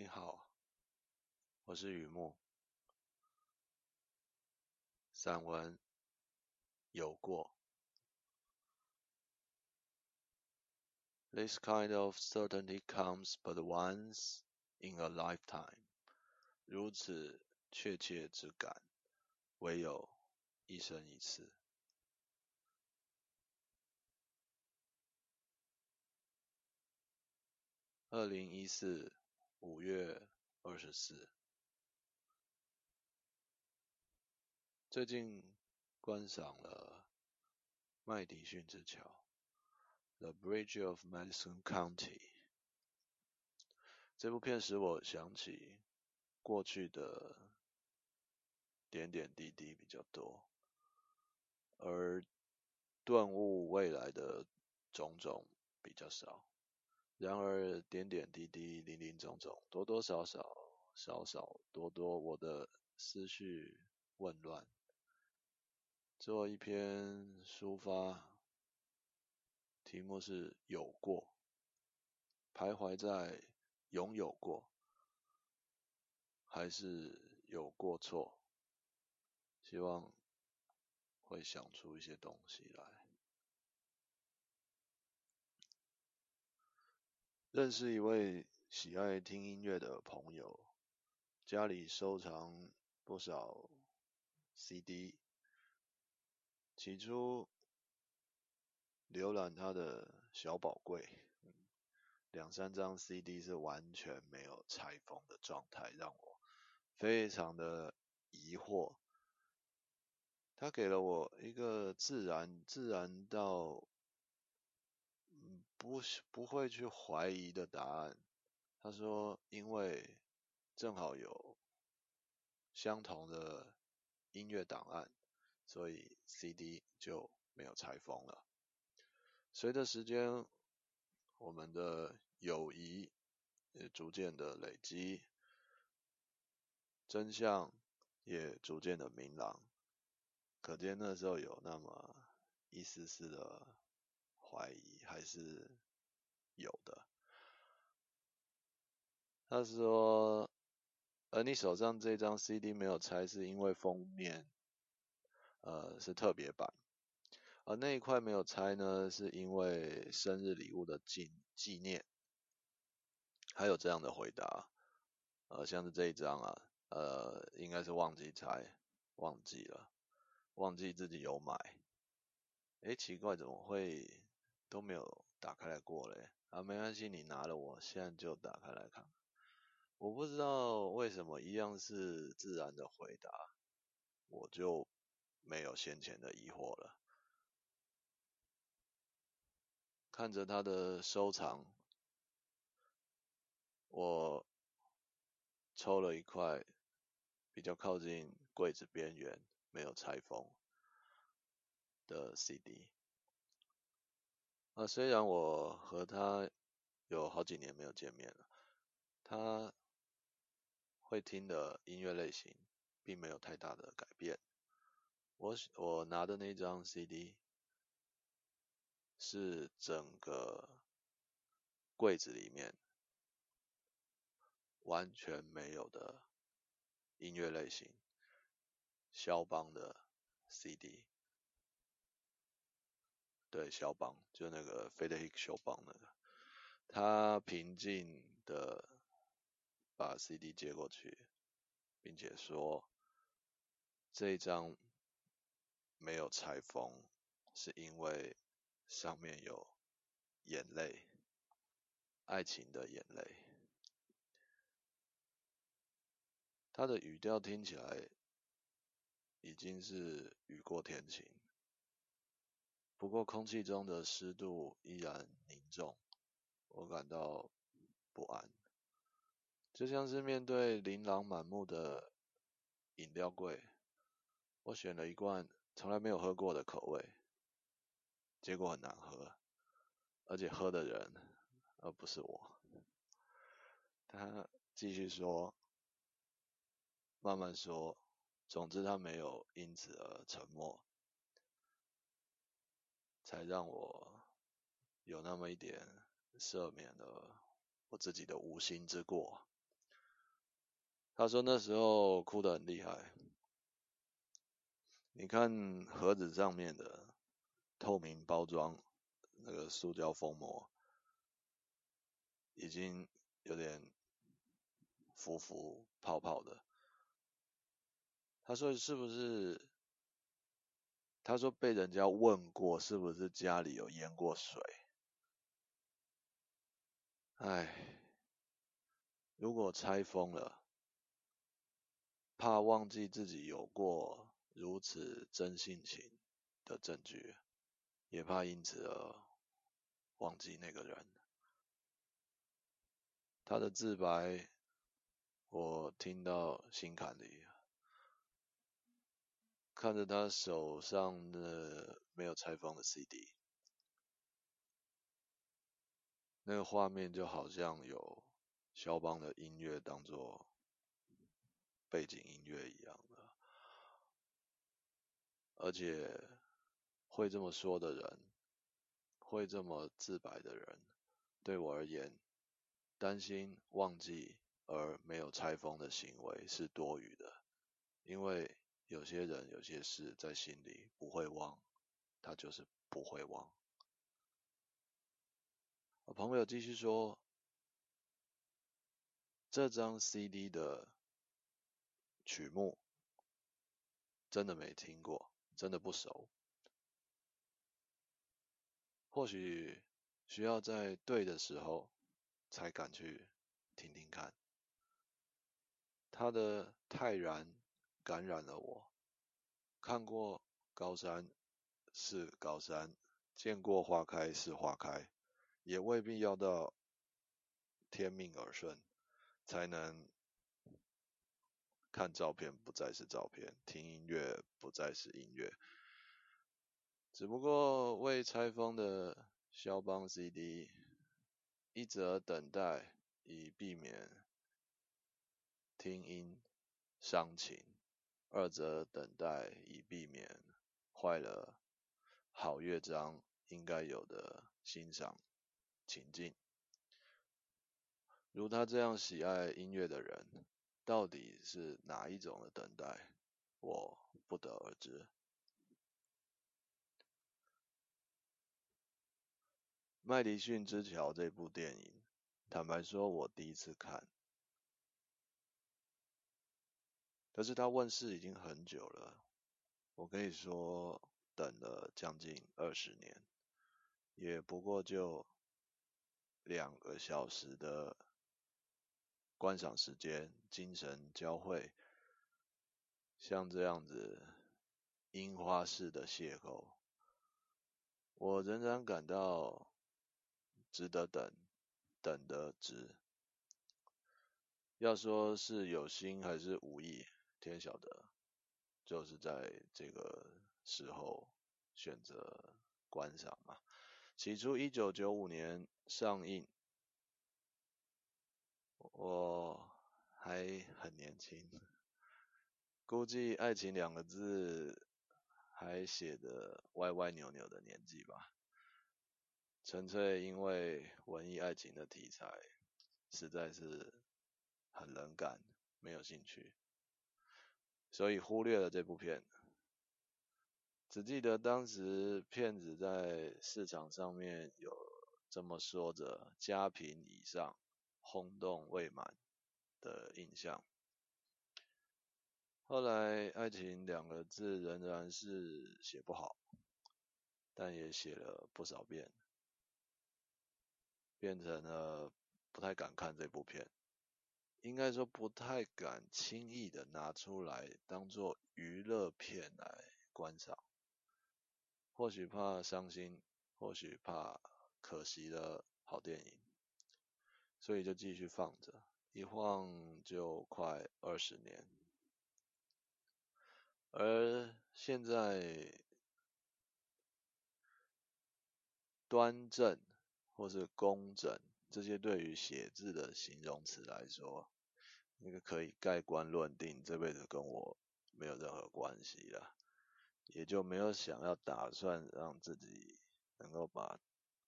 你好，我是雨木。散文有过。This kind of certainty comes but once in a lifetime. 如此确切之感，唯有一生一次。二零一四五月二十四，最近观赏了麦迪逊之桥 （The Bridge of Madison County）。这部片使我想起过去的点点滴滴比较多，而顿悟未来的种种比较少。然而，点点滴滴、林林总总、多多少少、少少多多，我的思绪混乱。做一篇抒发，题目是“有过”，徘徊在拥有过，还是有过错？希望会想出一些东西来。认识一位喜爱听音乐的朋友，家里收藏不少 CD。起初浏览他的小宝柜，两三张 CD 是完全没有拆封的状态，让我非常的疑惑。他给了我一个自然、自然到。不不会去怀疑的答案。他说：“因为正好有相同的音乐档案，所以 CD 就没有拆封了。”随着时间，我们的友谊也逐渐的累积，真相也逐渐的明朗。可见那时候有那么一丝丝的。怀疑还是有的。他说：“而你手上这张 CD 没有拆，是因为封面，呃，是特别版。而那一块没有拆呢，是因为生日礼物的纪纪念。”还有这样的回答，呃，像是这一张啊，呃，应该是忘记拆，忘记了，忘记自己有买。诶，奇怪，怎么会？都没有打开来过嘞，啊，没关系，你拿了，我现在就打开来看。我不知道为什么一样是自然的回答，我就没有先前的疑惑了。看着他的收藏，我抽了一块比较靠近柜子边缘、没有拆封的 CD。啊，虽然我和他有好几年没有见面了，他会听的音乐类型并没有太大的改变。我我拿的那张 CD 是整个柜子里面完全没有的音乐类型，肖邦的 CD。对，肖邦就那个 Frédéric Chopin 那个，他平静的把 CD 接过去，并且说，这一张没有拆封，是因为上面有眼泪，爱情的眼泪。他的语调听起来已经是雨过天晴。不过，空气中的湿度依然凝重，我感到不安，就像是面对琳琅满目的饮料柜，我选了一罐从来没有喝过的口味，结果很难喝，而且喝的人而不是我。他继续说，慢慢说，总之他没有因此而沉默。才让我有那么一点赦免了我自己的无心之过。他说那时候哭得很厉害。你看盒子上面的透明包装，那个塑胶封膜已经有点浮浮泡泡的。他说是不是？他说被人家问过是不是家里有淹过水？哎，如果拆封了，怕忘记自己有过。如此真性情的证据，也怕因此而忘记那个人。他的自白，我听到心坎里。看着他手上的没有拆封的 CD，那个画面就好像有肖邦的音乐当作背景音乐一样的。而且会这么说的人，会这么自白的人，对我而言，担心忘记而没有拆封的行为是多余的，因为有些人有些事在心里不会忘，他就是不会忘。我朋友继续说，这张 CD 的曲目真的没听过。真的不熟，或许需要在对的时候才敢去听听看。他的泰然感染了我，看过高山是高山，见过花开是花开，也未必要到天命耳顺才能。看照片不再是照片，听音乐不再是音乐，只不过未拆封的肖邦 CD，一则等待以避免听音伤情，二则等待以避免坏了好乐章应该有的欣赏情境。如他这样喜爱音乐的人。到底是哪一种的等待，我不得而知。《麦迪逊之桥》这部电影，坦白说，我第一次看，可是它问世已经很久了，我可以说等了将近二十年，也不过就两个小时的。观赏时间，精神交汇，像这样子樱花式的邂逅，我仍然感到值得等，等得值。要说是有心还是无意，天晓得。就是在这个时候选择观赏嘛。起初一九九五年上映。我还很年轻，估计“爱情”两个字还写得歪歪扭扭的年纪吧。纯粹因为文艺爱情的题材实在是很冷感，没有兴趣，所以忽略了这部片。只记得当时片子在市场上面有这么说着：佳评以上。轰动未满的印象。后来，爱情两个字仍然是写不好，但也写了不少遍，变成了不太敢看这部片。应该说，不太敢轻易的拿出来当做娱乐片来观赏。或许怕伤心，或许怕可惜了好电影。所以就继续放着，一晃就快二十年。而现在，端正或是工整这些对于写字的形容词来说，那个可以盖棺论定这辈子跟我没有任何关系了，也就没有想要打算让自己能够把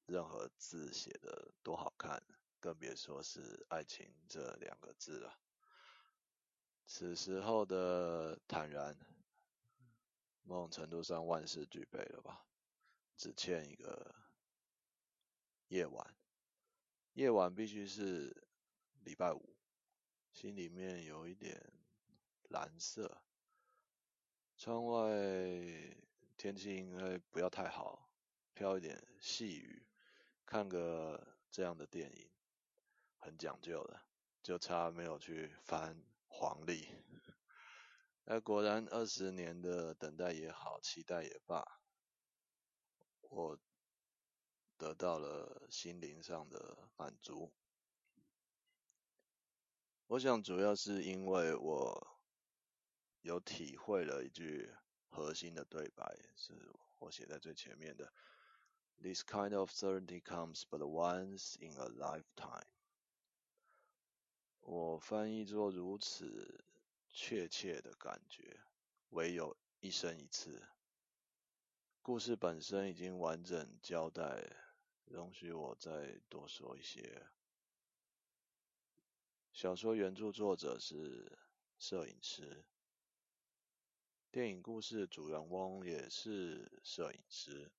任何字写得多好看。更别说是爱情这两个字了。此时候的坦然，某种程度上万事俱备了吧，只欠一个夜晚。夜晚必须是礼拜五，心里面有一点蓝色，窗外天气应该不要太好，飘一点细雨，看个这样的电影，很讲究的，就差没有去翻黄历。那果然二十年的等待也好，期待也罢，我。得到了心灵上的满足。我想主要是因为我有体会了一句核心的对白，是我写在最前面的。This kind of certainty comes but once in a lifetime。我翻译作如此确切的感觉，唯有一生一次。故事本身已经完整交代。容许我再多说一些。小说原著作者是摄影师，电影故事主人翁也是摄影师。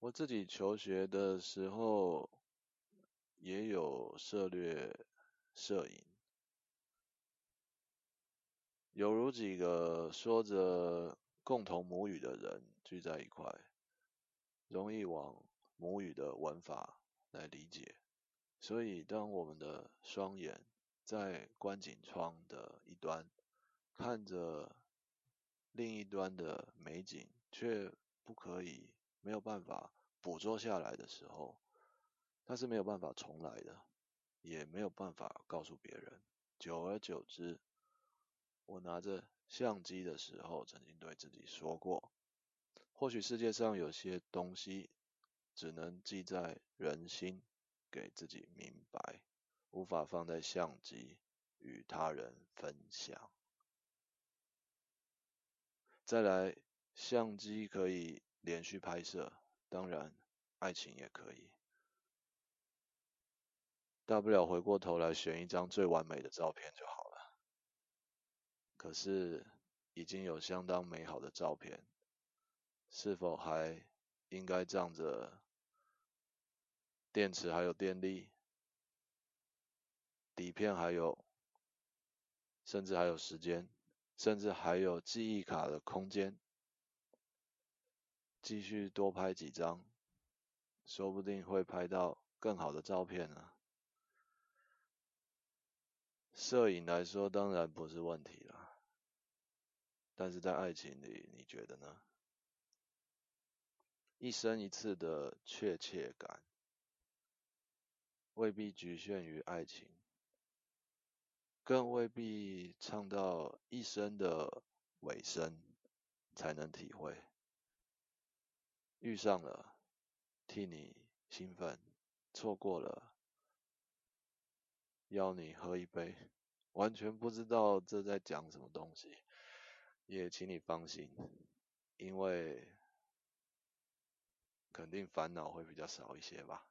我自己求学的时候也有涉猎摄影，犹如几个说着共同母语的人聚在一块，容易往母语的文法来理解，所以当我们的双眼在观景窗的一端看着另一端的美景，却不可以没有办法捕捉下来的时候，它是没有办法重来的，也没有办法告诉别人。久而久之，我拿着相机的时候，曾经对自己说过，或许世界上有些东西。只能记在人心，给自己明白，无法放在相机与他人分享。再来，相机可以连续拍摄，当然，爱情也可以。大不了回过头来选一张最完美的照片就好了。可是，已经有相当美好的照片，是否还应该仗着？电池还有电力，底片还有，甚至还有时间，甚至还有记忆卡的空间，继续多拍几张，说不定会拍到更好的照片呢。摄影来说当然不是问题了，但是在爱情里，你觉得呢？一生一次的确切感。未必局限于爱情，更未必唱到一生的尾声才能体会。遇上了，替你兴奋；错过了，邀你喝一杯。完全不知道这在讲什么东西，也请你放心，因为肯定烦恼会比较少一些吧。